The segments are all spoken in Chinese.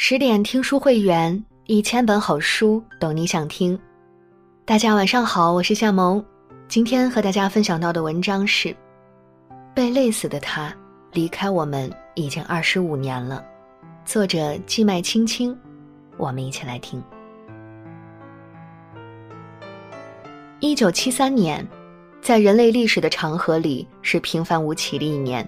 十点听书会员，一千本好书，懂你想听。大家晚上好，我是夏萌。今天和大家分享到的文章是《被累死的他离开我们已经二十五年了》，作者季麦青青。我们一起来听。一九七三年，在人类历史的长河里是平凡无奇的一年。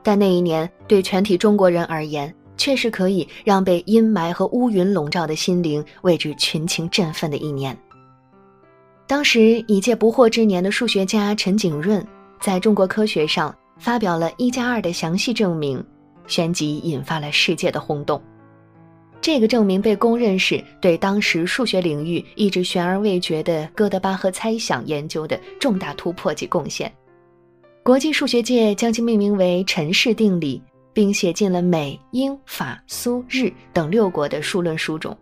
但那一年对全体中国人而言，却是可以让被阴霾和乌云笼罩的心灵为之群情振奋的一年。当时已届不惑之年的数学家陈景润，在中国科学上发表了一加二的详细证明，旋即引发了世界的轰动。这个证明被公认是对当时数学领域一直悬而未决的哥德巴赫猜想研究的重大突破及贡献。国际数学界将其命名为陈氏定理，并写进了美、英、法、苏、日等六国的数论书中。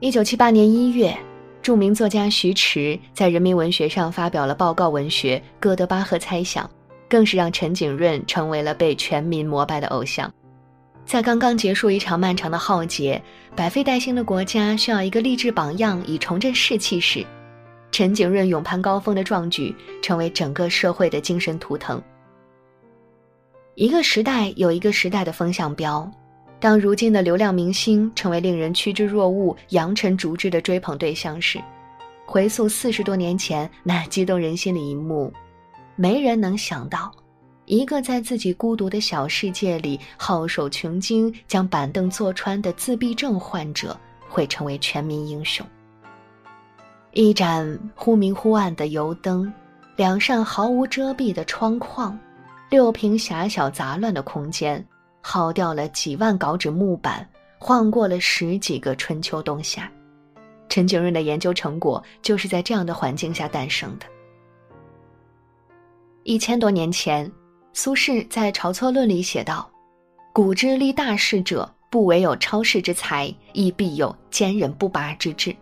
一九七八年一月，著名作家徐迟在人民文学上发表了报告文学《哥德巴赫猜想》，更是让陈景润成为了被全民膜拜的偶像。在刚刚结束一场漫长的浩劫、百废待兴的国家需要一个励志榜样以重振士气时，陈景润勇攀高峰的壮举，成为整个社会的精神图腾。一个时代有一个时代的风向标，当如今的流量明星成为令人趋之若鹜、扬尘逐之的追捧对象时，回溯四十多年前那激动人心的一幕，没人能想到，一个在自己孤独的小世界里皓首穷经、将板凳坐穿的自闭症患者，会成为全民英雄。一盏忽明忽暗的油灯，两扇毫无遮蔽的窗框，六平狭小杂乱的空间，耗掉了几万稿纸木板，晃过了十几个春秋冬夏。陈景润的研究成果就是在这样的环境下诞生的。一千多年前，苏轼在《晁错论》里写道：“古之立大事者，不惟有超世之才，亦必有坚韧不拔之志。”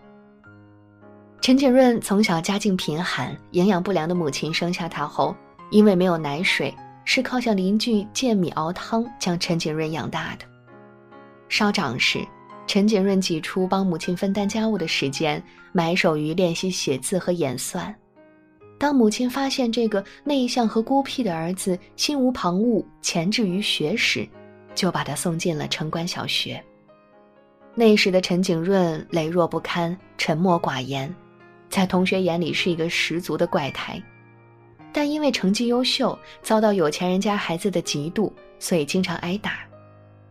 陈景润从小家境贫寒，营养不良的母亲生下他后，因为没有奶水，是靠向邻居借米熬汤将陈景润养大的。稍长时，陈景润挤出帮母亲分担家务的时间，埋首于练习写字和演算。当母亲发现这个内向和孤僻的儿子心无旁骛，潜志于学时，就把他送进了城关小学。那时的陈景润羸弱不堪，沉默寡言。在同学眼里是一个十足的怪胎，但因为成绩优秀，遭到有钱人家孩子的嫉妒，所以经常挨打。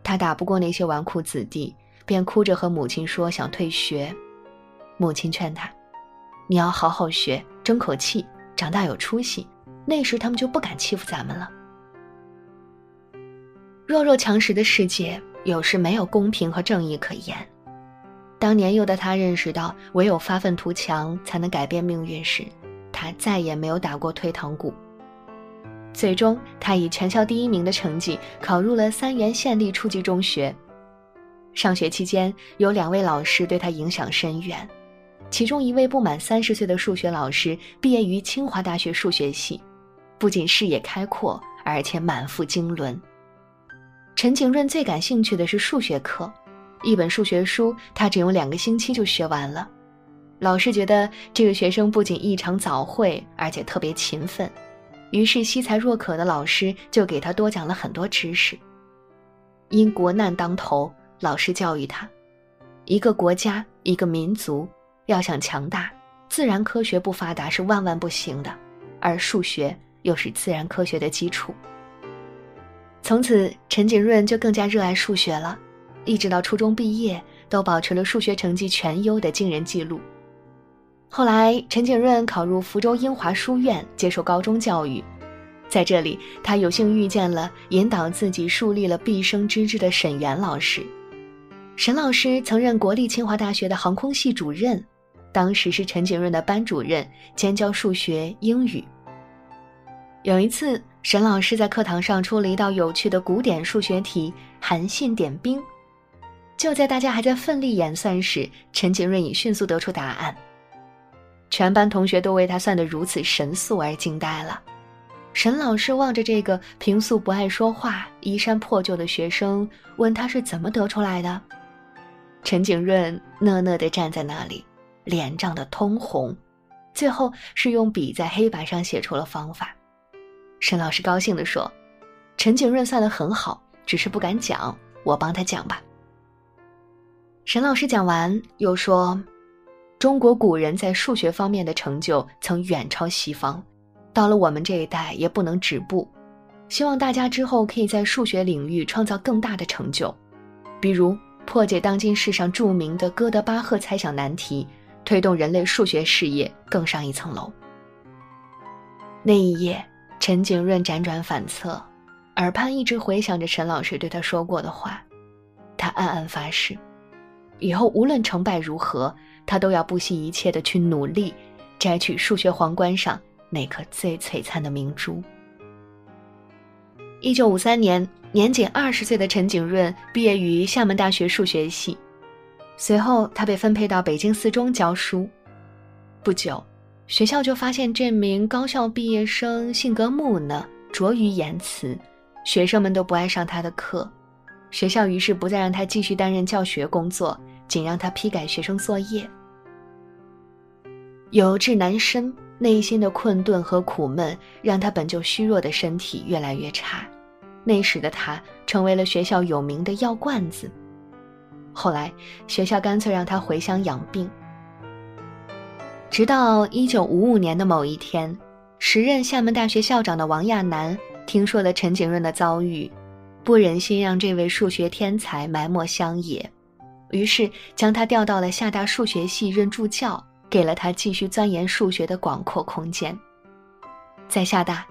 他打不过那些纨绔子弟，便哭着和母亲说想退学。母亲劝他：“你要好好学，争口气，长大有出息，那时他们就不敢欺负咱们了。”弱肉强食的世界，有时没有公平和正义可言。当年幼的他认识到唯有发愤图强才能改变命运时，他再也没有打过退堂鼓。最终，他以全校第一名的成绩考入了三原县立初级中学。上学期间，有两位老师对他影响深远，其中一位不满三十岁的数学老师毕业于清华大学数学系，不仅视野开阔，而且满腹经纶。陈景润最感兴趣的是数学课。一本数学书，他只用两个星期就学完了。老师觉得这个学生不仅异常早会，而且特别勤奋，于是惜才若渴的老师就给他多讲了很多知识。因国难当头，老师教育他：一个国家、一个民族要想强大，自然科学不发达是万万不行的，而数学又是自然科学的基础。从此，陈景润就更加热爱数学了。一直到初中毕业，都保持了数学成绩全优的惊人记录。后来，陈景润考入福州英华书院接受高中教育，在这里，他有幸遇见了引导自己树立了毕生之志的沈源老师。沈老师曾任国立清华大学的航空系主任，当时是陈景润的班主任，兼教数学、英语。有一次，沈老师在课堂上出了一道有趣的古典数学题——韩信点兵。就在大家还在奋力演算时，陈景润已迅速得出答案。全班同学都为他算得如此神速而惊呆了。沈老师望着这个平素不爱说话、衣衫破旧的学生，问他是怎么得出来的。陈景润讷讷地站在那里，脸涨得通红，最后是用笔在黑板上写出了方法。沈老师高兴地说：“陈景润算得很好，只是不敢讲，我帮他讲吧。”沈老师讲完，又说：“中国古人在数学方面的成就曾远超西方。”到了我们这一代也不能止步，希望大家之后可以在数学领域创造更大的成就，比如破解当今世上著名的哥德巴赫猜想难题，推动人类数学事业更上一层楼。那一夜，陈景润辗转反侧，耳畔一直回响着陈老师对他说过的话，他暗暗发誓，以后无论成败如何，他都要不惜一切的去努力，摘取数学皇冠上。那颗最璀璨的明珠。一九五三年，年仅二十岁的陈景润毕业于厦门大学数学系，随后他被分配到北京四中教书。不久，学校就发现这名高校毕业生性格木讷、拙于言辞，学生们都不爱上他的课。学校于是不再让他继续担任教学工作，仅让他批改学生作业。有志难伸。内心的困顿和苦闷，让他本就虚弱的身体越来越差。那时的他成为了学校有名的药罐子。后来，学校干脆让他回乡养病。直到一九五五年的某一天，时任厦门大学校长的王亚楠听说了陈景润的遭遇，不忍心让这位数学天才埋没乡野，于是将他调到了厦大数学系任助教。给了他继续钻研数学的广阔空间。在厦大，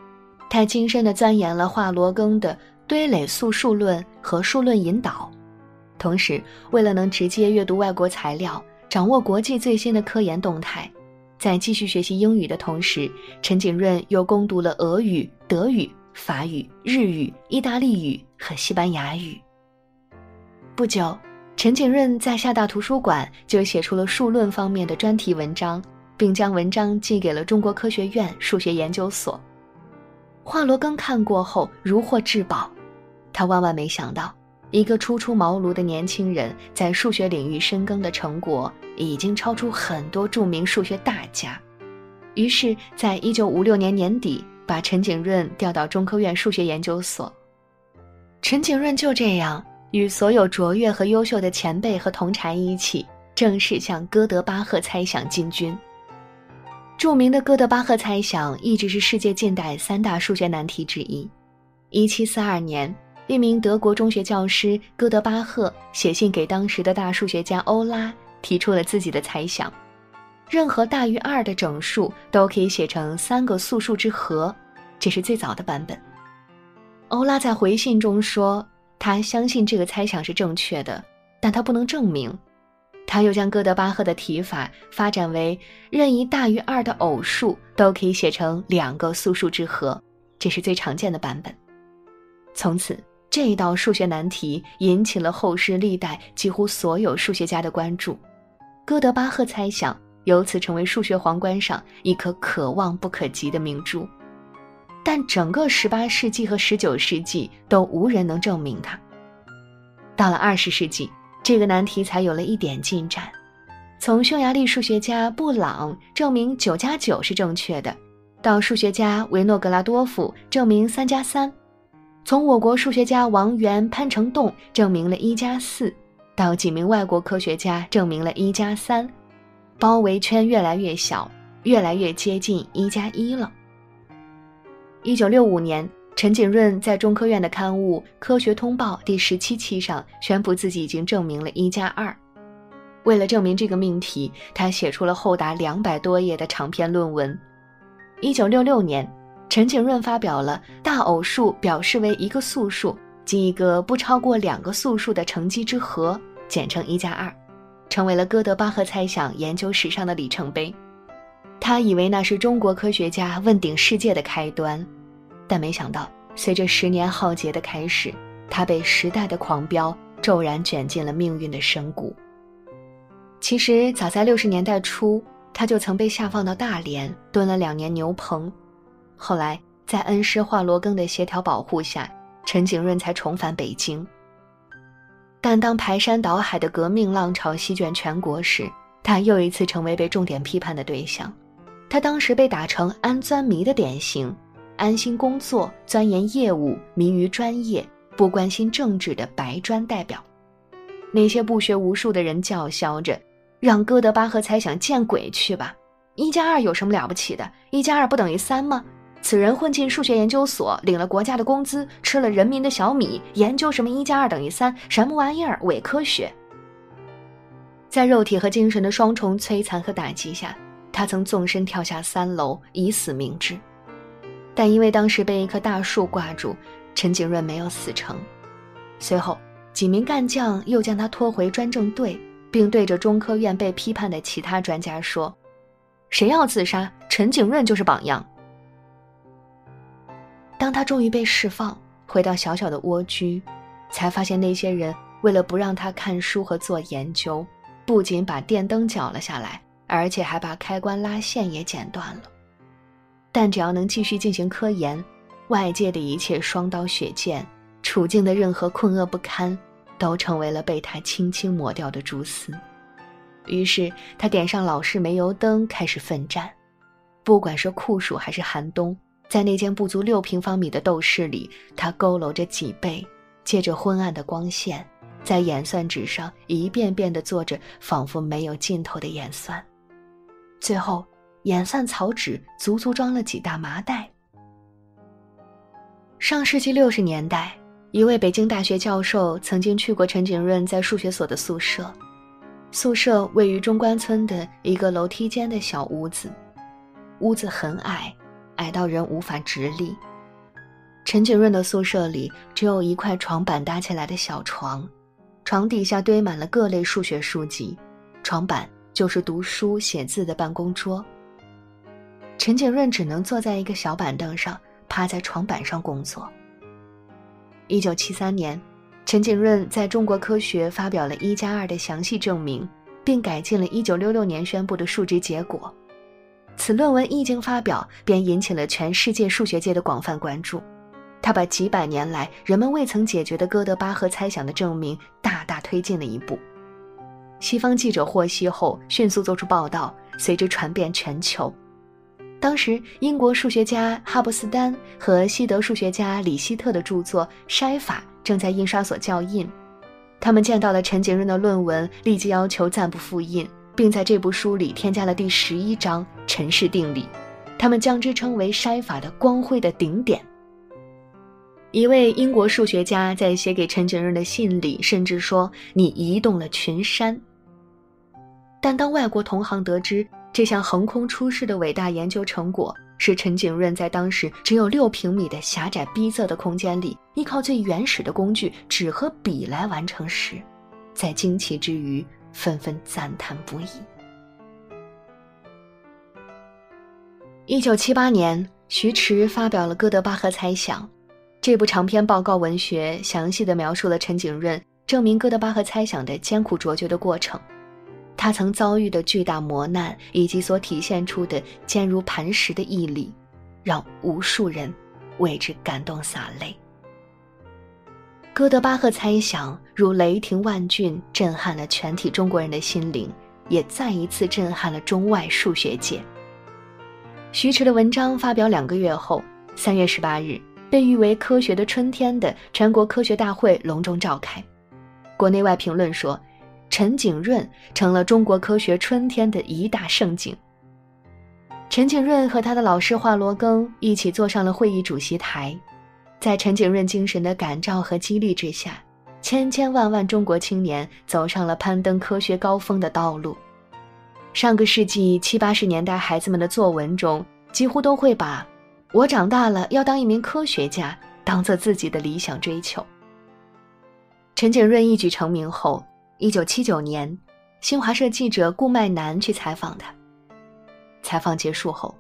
他精深地钻研了华罗庚的堆垒素数论和数论引导。同时，为了能直接阅读外国材料，掌握国际最新的科研动态，在继续学习英语的同时，陈景润又攻读了俄语、德语、法语、日语、意大利语和西班牙语。不久。陈景润在厦大图书馆就写出了数论方面的专题文章，并将文章寄给了中国科学院数学研究所。华罗庚看过后如获至宝，他万万没想到，一个初出茅庐的年轻人在数学领域深耕的成果已经超出很多著名数学大家。于是，在一九五六年年底，把陈景润调到中科院数学研究所。陈景润就这样。与所有卓越和优秀的前辈和同柴一起，正式向哥德巴赫猜想进军。著名的哥德巴赫猜想一直是世界近代三大数学难题之一。一七四二年，一名德国中学教师哥德巴赫写信给当时的大数学家欧拉，提出了自己的猜想：任何大于二的整数都可以写成三个素数之和，这是最早的版本。欧拉在回信中说。他相信这个猜想是正确的，但他不能证明。他又将哥德巴赫的提法发展为任意大于二的偶数都可以写成两个素数之和，这是最常见的版本。从此，这一道数学难题引起了后世历代几乎所有数学家的关注，哥德巴赫猜想由此成为数学皇冠上一颗可望不可及的明珠。但整个十八世纪和十九世纪都无人能证明它。到了二十世纪，这个难题才有了一点进展。从匈牙利数学家布朗证明九加九是正确的，到数学家维诺格拉多夫证明三加三；从我国数学家王源、潘成栋证明了一加四，到几名外国科学家证明了一加三，包围圈越来越小，越来越接近一加一了。一九六五年，陈景润在中科院的刊物《科学通报》第十七期上宣布自己已经证明了一加二。为了证明这个命题，他写出了厚达两百多页的长篇论文。一九六六年，陈景润发表了《大偶数表示为一个素数即一个不超过两个素数的乘积之和》，简称一加二，成为了哥德巴赫猜想研究史上的里程碑。他以为那是中国科学家问鼎世界的开端，但没想到，随着十年浩劫的开始，他被时代的狂飙骤然卷进了命运的深谷。其实，早在六十年代初，他就曾被下放到大连蹲了两年牛棚，后来在恩师华罗庚的协调保护下，陈景润才重返北京。但当排山倒海的革命浪潮席卷全国时，他又一次成为被重点批判的对象。他当时被打成安钻迷的典型，安心工作、钻研业务、迷于专业、不关心政治的白专代表。那些不学无术的人叫嚣着：“让哥德巴赫猜想见鬼去吧！一加二有什么了不起的？一加二不等于三吗？此人混进数学研究所，领了国家的工资，吃了人民的小米，研究什么一加二等于三？什么玩意儿？伪科学！”在肉体和精神的双重摧残和打击下，他曾纵身跳下三楼，以死明志。但因为当时被一棵大树挂住，陈景润没有死成。随后。几名干将又将他拖回专政队，并对着中科院被批判的其他专家说：“谁要自杀，陈景润就是榜样。”当他终于被释放，回到小小的蜗居，才发现那些人为了不让他看书和做研究，不仅把电灯缴了下来，而且还把开关拉线也剪断了。但只要能继续进行科研，外界的一切双刀血剑。处境的任何困厄不堪，都成为了被他轻轻抹掉的蛛丝。于是他点上老式煤油灯，开始奋战。不管是酷暑还是寒冬，在那间不足六平方米的斗室里，他佝偻着脊背，借着昏暗的光线，在演算纸上一遍遍地做着仿佛没有尽头的演算。最后，演算草纸足足装了几大麻袋。上世纪六十年代。一位北京大学教授曾经去过陈景润在数学所的宿舍，宿舍位于中关村的一个楼梯间的小屋子，屋子很矮，矮到人无法直立。陈景润的宿舍里只有一块床板搭起来的小床，床底下堆满了各类数学书籍，床板就是读书写字的办公桌。陈景润只能坐在一个小板凳上，趴在床板上工作。一九七三年，陈景润在中国科学发表了一加二的详细证明，并改进了一九六六年宣布的数值结果。此论文一经发表，便引起了全世界数学界的广泛关注。他把几百年来人们未曾解决的哥德巴赫猜想的证明大大推进了一步。西方记者获悉后，迅速做出报道，随之传遍全球。当时，英国数学家哈布斯丹和西德数学家李希特的著作《筛法》正在印刷所校印。他们见到了陈景润的论文，立即要求暂不复印，并在这部书里添加了第十一章陈氏定理。他们将之称为“筛法”的光辉的顶点。一位英国数学家在写给陈景润的信里，甚至说：“你移动了群山。”但当外国同行得知，这项横空出世的伟大研究成果，是陈景润在当时只有六平米的狭窄逼仄的空间里，依靠最原始的工具纸和笔来完成时，在惊奇之余，纷纷赞叹不已。一九七八年，徐迟发表了《哥德巴赫猜想》，这部长篇报告文学详细的描述了陈景润证明哥德巴赫猜想的艰苦卓绝的过程。他曾遭遇的巨大磨难，以及所体现出的坚如磐石的毅力，让无数人为之感动洒泪。哥德巴赫猜想如雷霆万钧，震撼了全体中国人的心灵，也再一次震撼了中外数学界。徐迟的文章发表两个月后，三月十八日，被誉为“科学的春天”的全国科学大会隆重召开，国内外评论说。陈景润成了中国科学春天的一大盛景。陈景润和他的老师华罗庚一起坐上了会议主席台，在陈景润精神的感召和激励之下，千千万万中国青年走上了攀登科学高峰的道路。上个世纪七八十年代，孩子们的作文中几乎都会把“我长大了要当一名科学家”当做自己的理想追求。陈景润一举成名后。一九七九年，新华社记者顾麦南去采访他。采访结束后，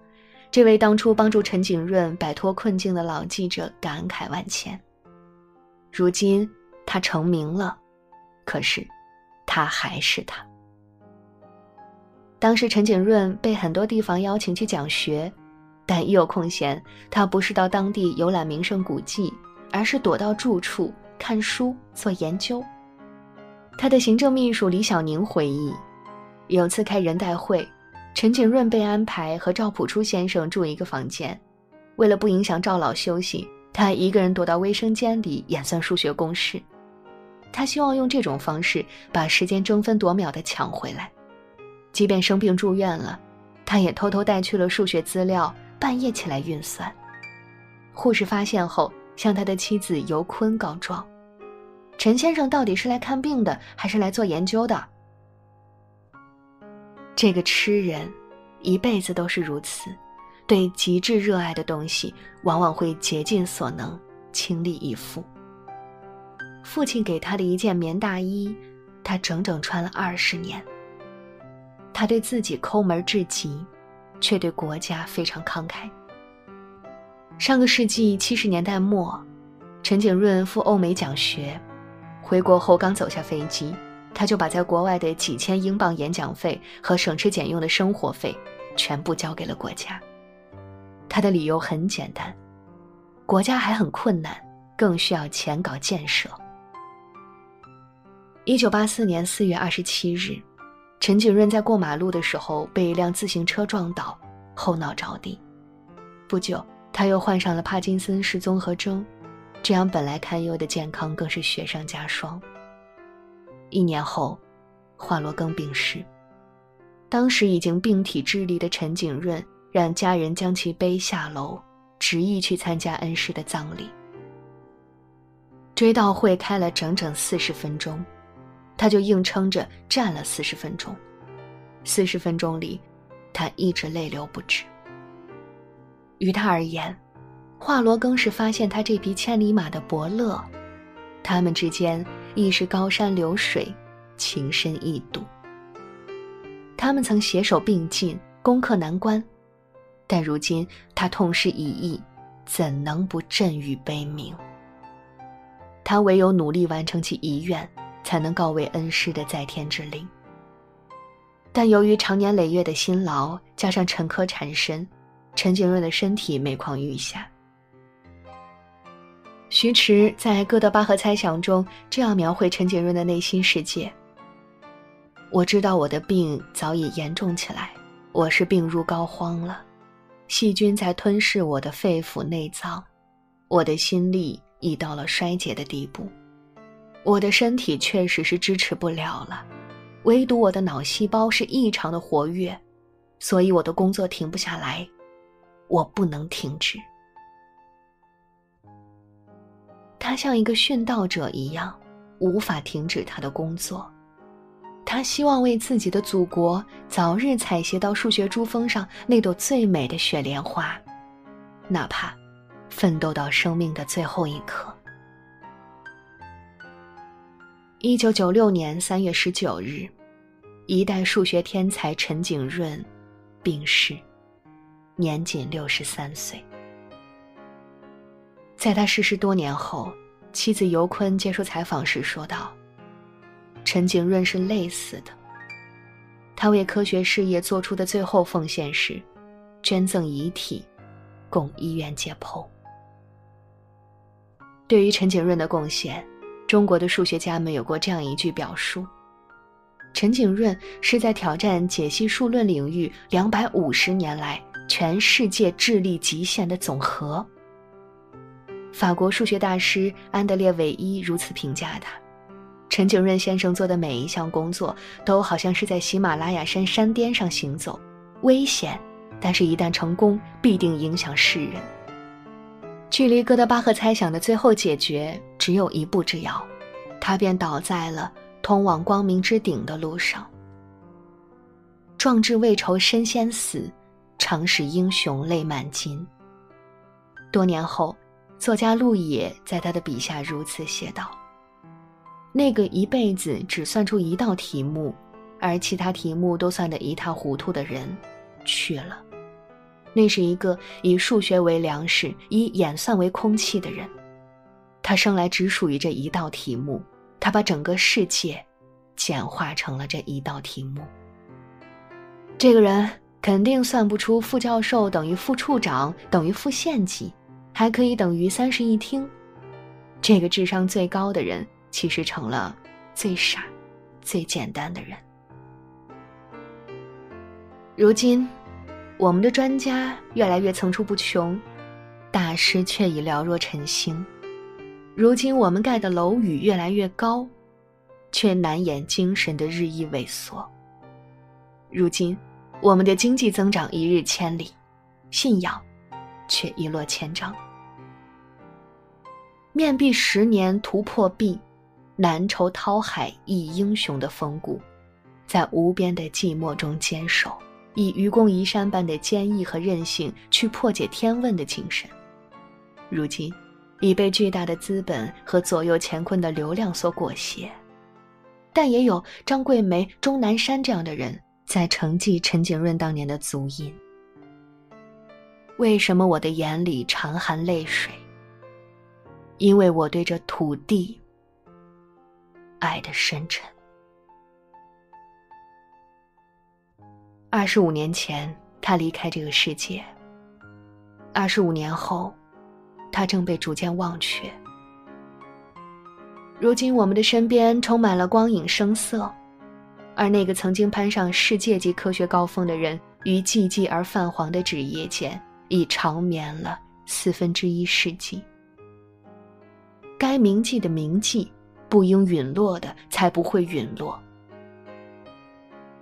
这位当初帮助陈景润摆脱困境的老记者感慨万千。如今他成名了，可是他还是他。当时陈景润被很多地方邀请去讲学，但一有空闲，他不是到当地游览名胜古迹，而是躲到住处看书做研究。他的行政秘书李小宁回忆，有次开人代会，陈景润被安排和赵朴初先生住一个房间，为了不影响赵老休息，他一个人躲到卫生间里演算数学公式。他希望用这种方式把时间争分夺秒地抢回来，即便生病住院了，他也偷偷带去了数学资料，半夜起来运算。护士发现后，向他的妻子尤坤告状：“陈先生到底是来看病的，还是来做研究的？”这个痴人，一辈子都是如此，对极致热爱的东西，往往会竭尽所能，倾力以赴。父亲给他的一件棉大衣，他整整穿了二十年。他对自己抠门至极，却对国家非常慷慨。上个世纪七十年代末，陈景润赴欧美讲学，回国后刚走下飞机，他就把在国外的几千英镑演讲费和省吃俭用的生活费，全部交给了国家。他的理由很简单：国家还很困难，更需要钱搞建设。一九八四年四月二十七日，陈景润在过马路的时候被一辆自行车撞倒，后脑着地。不久，他又患上了帕金森氏综合征，这样本来堪忧的健康更是雪上加霜。一年后，华罗庚病逝。当时已经病体支离的陈景润，让家人将其背下楼，执意去参加恩师的葬礼。追悼会开了整整四十分钟。他就硬撑着站了四十分钟，四十分钟里，他一直泪流不止。于他而言，华罗庚是发现他这匹千里马的伯乐，他们之间亦是高山流水，情深意笃。他们曾携手并进，攻克难关，但如今他痛失一意，怎能不震欲悲鸣？他唯有努力完成其遗愿。才能告慰恩师的在天之灵。但由于长年累月的辛劳，加上沉疴缠身，陈景润的身体每况愈下。徐迟在《哥德巴赫猜想》中这样描绘陈景润的内心世界：“我知道我的病早已严重起来，我是病入膏肓了，细菌在吞噬我的肺腑内脏，我的心力已到了衰竭的地步。”我的身体确实是支持不了了，唯独我的脑细胞是异常的活跃，所以我的工作停不下来，我不能停止。他像一个殉道者一样，无法停止他的工作。他希望为自己的祖国早日采撷到数学珠峰上那朵最美的雪莲花，哪怕奋斗到生命的最后一刻。一九九六年三月十九日，一代数学天才陈景润病逝，年仅六十三岁。在他逝世多年后，妻子尤坤接受采访时说道：“陈景润是累死的。他为科学事业做出的最后奉献是，捐赠遗体，供医院解剖。”对于陈景润的贡献。中国的数学家们有过这样一句表述：陈景润是在挑战解析数论领域两百五十年来全世界智力极限的总和。法国数学大师安德烈·韦伊如此评价他：陈景润先生做的每一项工作，都好像是在喜马拉雅山山巅上行走，危险，但是一旦成功，必定影响世人。距离哥德巴赫猜想的最后解决只有一步之遥，他便倒在了通往光明之顶的路上。壮志未酬身先死，常使英雄泪满襟。多年后，作家陆野在他的笔下如此写道：“那个一辈子只算出一道题目，而其他题目都算得一塌糊涂的人，去了。”那是一个以数学为粮食、以演算为空气的人，他生来只属于这一道题目，他把整个世界简化成了这一道题目。这个人肯定算不出副教授等于副处长等于副县级，还可以等于三室一厅。这个智商最高的人，其实成了最傻、最简单的人。如今，我们的专家越来越层出不穷，大师却已寥若晨星。如今，我们盖的楼宇越来越高，却难掩精神的日益萎缩。如今，我们的经济增长一日千里，信仰却一落千丈。面壁十年图破壁，难酬涛海忆英雄的风骨，在无边的寂寞中坚守。以愚公移山般的坚毅和韧性去破解天问的精神，如今已被巨大的资本和左右乾坤的流量所裹挟，但也有张桂梅、钟南山这样的人在承继陈景润当年的足印。为什么我的眼里常含泪水？因为我对这土地爱的深沉。二十五年前，他离开这个世界。二十五年后，他正被逐渐忘却。如今，我们的身边充满了光影声色，而那个曾经攀上世界级科学高峰的人，于寂寂而泛黄的纸页间，已长眠了四分之一世纪。该铭记的铭记，不应陨落的，才不会陨落。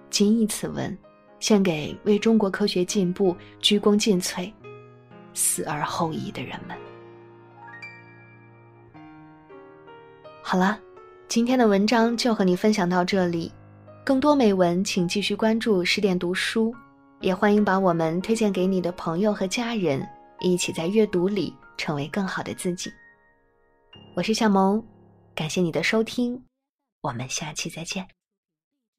谨以此文。献给为中国科学进步鞠躬尽瘁、死而后已的人们。好了，今天的文章就和你分享到这里。更多美文，请继续关注十点读书，也欢迎把我们推荐给你的朋友和家人，一起在阅读里成为更好的自己。我是夏萌，感谢你的收听，我们下期再见。